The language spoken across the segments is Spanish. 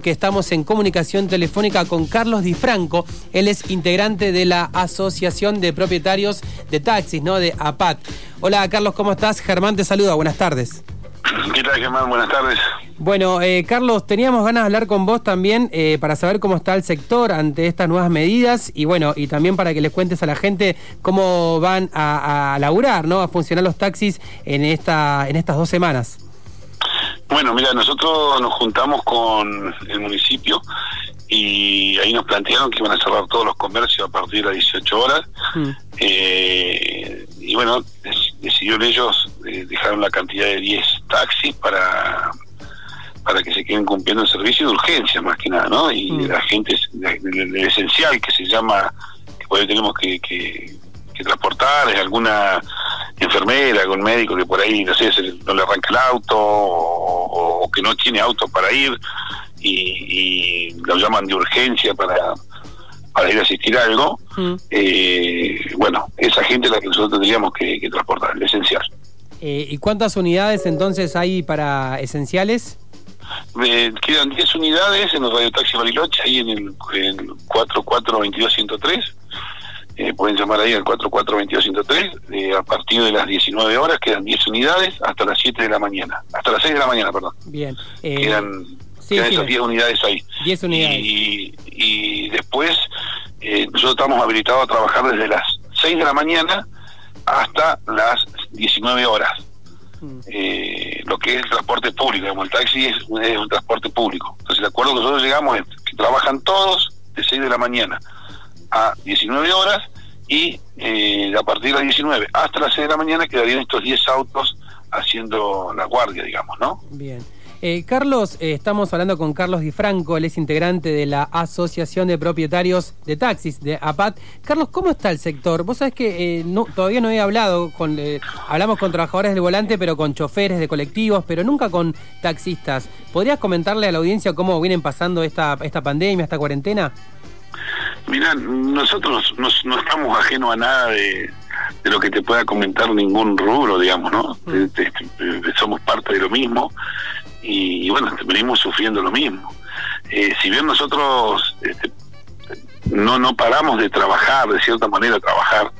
que estamos en comunicación telefónica con Carlos Di Franco. Él es integrante de la Asociación de Propietarios de Taxis, ¿no? De APAT. Hola Carlos, ¿cómo estás? Germán te saluda, buenas tardes. ¿Qué tal, Germán? Buenas tardes. Bueno, eh, Carlos, teníamos ganas de hablar con vos también eh, para saber cómo está el sector ante estas nuevas medidas y bueno, y también para que les cuentes a la gente cómo van a, a laburar, ¿no? A funcionar los taxis en, esta, en estas dos semanas. Bueno, mira, nosotros nos juntamos con el municipio y ahí nos plantearon que iban a cerrar todos los comercios a partir de las 18 horas. Mm. Eh, y bueno, decidieron ellos, eh, dejaron la cantidad de 10 taxis para para que se queden cumpliendo el servicio de urgencia más que nada, ¿no? Y mm. la gente, el esencial que se llama, que por ahí tenemos que, que, que transportar, es alguna enfermera, algún médico que por ahí, no sé, no le arranca el auto o, que no tiene auto para ir y, lo llaman de urgencia para, para ir a asistir a algo. Mm. Eh, bueno, esa gente es la que nosotros tendríamos que, transportar, el esencial. Eh, ¿Y cuántas unidades entonces hay para esenciales? Eh, quedan 10 unidades en el Radio Taxi Bariloche, ahí en el, en 4422103 eh, pueden llamar ahí al 44203, eh, a partir de las 19 horas quedan 10 unidades hasta las 7 de la mañana, hasta las 6 de la mañana, perdón. Bien. Eh, quedan, esas 10 unidades ahí. 10 unidades. Y, y después eh, nosotros estamos habilitados a trabajar desde las 6 de la mañana hasta las 19 horas. Mm. lo que es el transporte público, el taxi es, es un transporte público. Entonces el acuerdo que nosotros llegamos es que trabajan todos de 6 de la mañana a 19 horas y eh, a partir de las 19 hasta las 6 de la mañana quedarían estos 10 autos haciendo la guardia, digamos, ¿no? Bien. Eh, Carlos, eh, estamos hablando con Carlos Di Franco, él es integrante de la Asociación de Propietarios de Taxis, de APAT. Carlos, ¿cómo está el sector? Vos sabés que no, todavía no he hablado, con, hablamos con trabajadores del volante, pero con choferes de colectivos, pero nunca con taxistas. ¿Podrías comentarle a la audiencia cómo vienen pasando esta, esta pandemia, esta cuarentena? Mira, nosotros no, estamos ajenos a nada de, lo que te pueda comentar ningún rubro, digamos, ¿no? Mm. somos parte de lo mismo y, bueno, venimos sufriendo lo mismo. Eh, si bien nosotros este, no no paramos de trabajar, de cierta manera trabajar,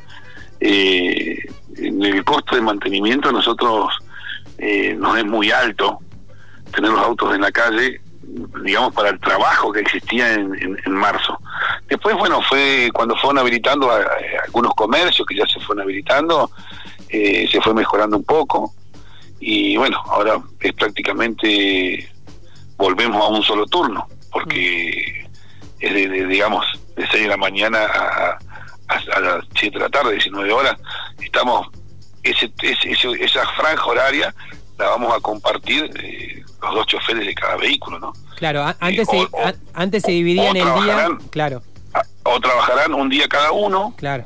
eh, en el costo de mantenimiento nosotros eh, nos es muy alto tener los autos en la calle digamos, para el trabajo que existía en, en, marzo. Después, bueno, fue cuando fueron habilitando algunos comercios que ya se fueron habilitando, eh, se fue mejorando un poco y bueno, ahora es prácticamente volvemos a un solo turno, porque es de, digamos, de 6 de la mañana a, a, las 7 de la tarde, 19 horas, estamos, ese, ese, esa franja horaria la vamos a compartir eh, los dos choferes de cada vehículo, ¿no? Claro, antes, se, antes se dividían el día, claro. O trabajarán un día cada uno. Claro.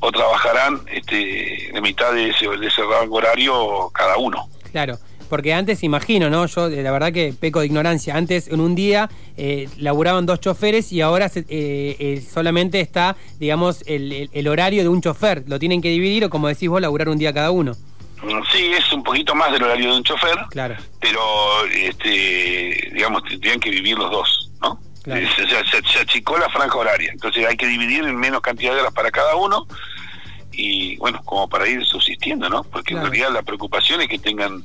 O trabajarán este, de mitad de ese, de ese rango horario cada uno. Claro porque antes imagino, ¿no? Yo la verdad que peco de ignorancia. Antes en un día eh, laburaban dos choferes y ahora eh, eh, solamente está, digamos, el, el, horario de un chofer. Lo tienen que dividir o como decís vos, laburar un día cada uno. Sí, es un poquito más del horario de un chofer, claro. pero este, digamos, tendrían que vivir los dos, Eh, se, achicó la franja horaria, entonces hay que dividir en menos cantidad de horas para cada uno y bueno, como para ir subsistiendo, ¿no? Porque en realidad la preocupación es que tengan,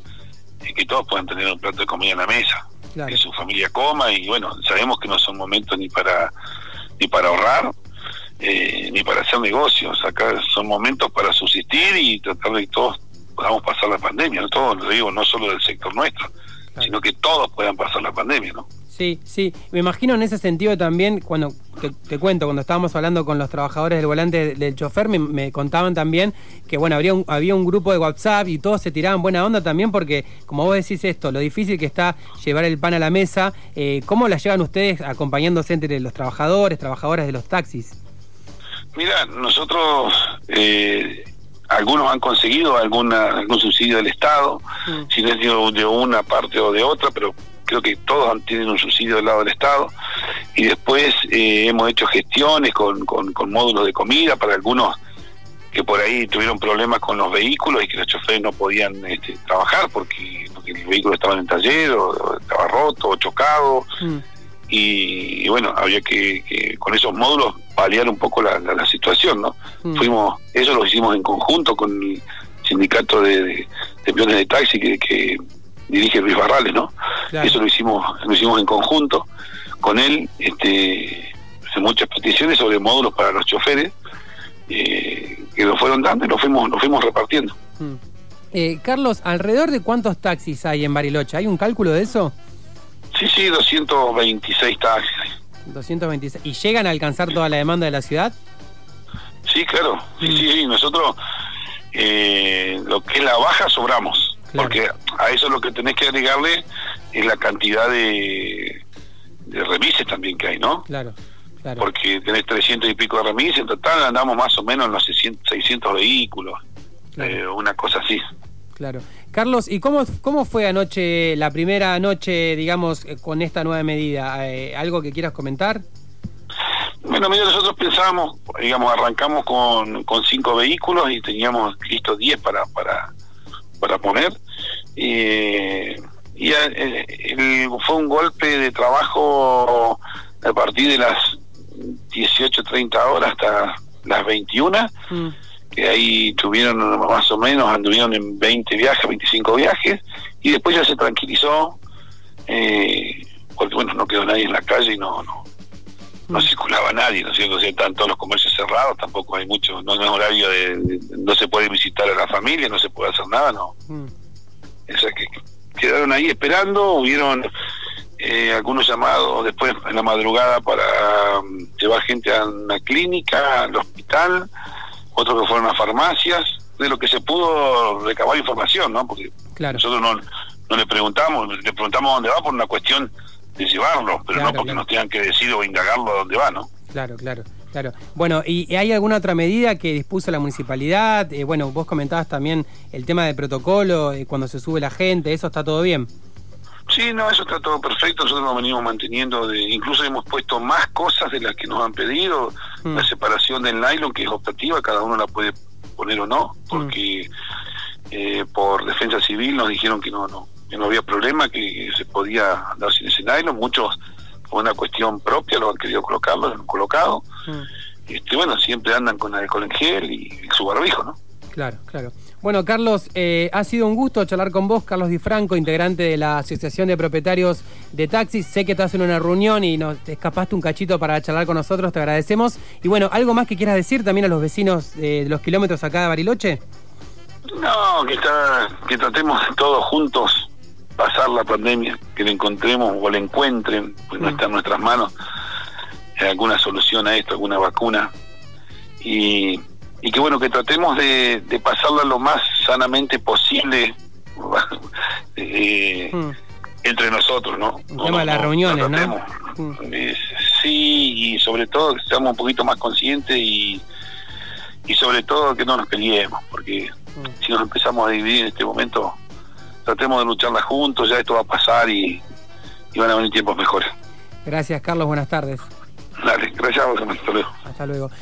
que todos puedan tener un plato de comida en la mesa, que su familia coma y bueno, sabemos que no son momentos ni para ni para ahorrar, eh, ni para hacer negocios. Acá son momentos para subsistir y tratar de que todos podamos pasar la pandemia, no todo lo digo, no solo del sector nuestro, sino que todos puedan pasar la pandemia, ¿no? Sí, sí, me imagino en ese sentido también, cuando te, cuento, cuando estábamos hablando con los trabajadores del volante del, chofer, me, contaban también que, bueno, habría un, había un grupo de WhatsApp y todos se tiraban buena onda también porque, como vos decís esto, lo difícil que está llevar el pan a la mesa, eh, ¿cómo la llevan ustedes acompañándose entre los trabajadores, trabajadoras de los taxis? Mira, nosotros... Eh, algunos han conseguido alguna, algún subsidio del Estado, mm. si no es de, una parte o de otra, pero creo que todos han, tienen un subsidio del lado del Estado. Y después eh, hemos hecho gestiones con, con, módulos de comida para algunos que por ahí tuvieron problemas con los vehículos y que los choferes no podían este, trabajar porque, el vehículo estaba en el taller o, estaba roto o chocado. Mm. y, bueno, había que, con esos módulos paliar un poco la, la, situación, ¿no? Mm. Fuimos, eso lo hicimos en conjunto con el sindicato de, de, peones de taxi que, dirige Luis Barrales, ¿no? Eso lo hicimos, lo hicimos en conjunto con él, este, muchas peticiones sobre módulos para los choferes eh, que nos fueron dando y nos fuimos, nos fuimos repartiendo. Mm. Eh, Carlos, ¿alrededor de cuántos taxis hay en Bariloche? ¿Hay un cálculo de eso? Sí, sí, 226 taxis. 226. ¿Y llegan a alcanzar toda la demanda de la ciudad? Sí, claro. Sí, mm. sí, Nosotros, eh, lo que es la baja, sobramos. Porque a eso lo que tenés que agregarle es la cantidad de, de remises también que hay, ¿no? Claro. Claro. Porque tenés 300 y pico de remises, en total andamos más o menos en los 600, vehículos, eh, una cosa así. Claro. Carlos, ¿y cómo, cómo fue anoche, la primera noche, digamos, eh, con esta nueva medida? Eh, ¿Algo que quieras comentar? Bueno, mira, nosotros pensábamos, digamos, arrancamos con, con cinco vehículos y teníamos listos 10 para, para, para poner. Y fue un golpe de trabajo a partir de las 18, 30 horas hasta las 21 que ahí tuvieron más o menos, anduvieron en 20 viajes, 25 viajes, y después ya se tranquilizó, eh, porque bueno, no quedó nadie en la calle y no no no mm. circulaba nadie, ¿no es cierto? O están todos los comercios cerrados, tampoco hay mucho, no, es horario de, no se puede visitar a la familia, no se puede hacer nada, no. Mm. O sea que quedaron ahí esperando, hubieron eh, algunos llamados después en la madrugada para mm, llevar gente a una clínica, al hospital, otros que fueron a farmacias, de lo que se pudo recabar información, ¿no? Porque nosotros no, no le preguntamos, le preguntamos dónde va por una cuestión de llevarlo, pero no porque nos tengan que decir o indagarlo a dónde va, ¿no? Claro, claro. Claro. Bueno, ¿y hay alguna otra medida que dispuso la municipalidad? Eh, bueno, vos comentabas también el tema de protocolo, eh, cuando se sube la gente, ¿eso está todo bien? Sí, no, eso está todo perfecto, nosotros lo venimos manteniendo, de, incluso hemos puesto más cosas de las que nos han pedido, mm. la separación del nylon que es optativa, cada uno la puede poner o no, mm. porque eh, por defensa civil nos dijeron que no, no, que no había problema, que se podía andar sin ese nylon, muchos por una cuestión propia lo han querido colocarlo, lo han colocado, mm. este, bueno, siempre andan con alcohol en gel y su barbijo, ¿no? Claro, claro. Bueno, Carlos, eh, ha sido un gusto charlar con vos, Carlos Di Franco, integrante de la Asociación de Propietarios de Taxis. Sé que estás en una reunión y nos escapaste un cachito para charlar con nosotros, te agradecemos. Y bueno, ¿algo más que quieras decir también a los vecinos de los kilómetros acá de Bariloche? No, que, que tratemos todos juntos pasar la pandemia, que le encontremos o le encuentren, pues no mm. está en nuestras manos, alguna solución a esto, alguna vacuna. Y y que bueno, que tratemos de, pasarla lo más sanamente posible eh, hmm. entre nosotros, ¿no? El tema de las reuniones, ¿no? Hmm. sí, y sobre todo que seamos un poquito más conscientes y, y sobre todo que no nos peleemos, porque hmm. si nos empezamos a dividir en este momento, tratemos de lucharla juntos, ya esto va a pasar y, y van a venir tiempos mejores. Gracias, Carlos, buenas tardes. Dale, gracias a vos, hasta luego. Hasta luego.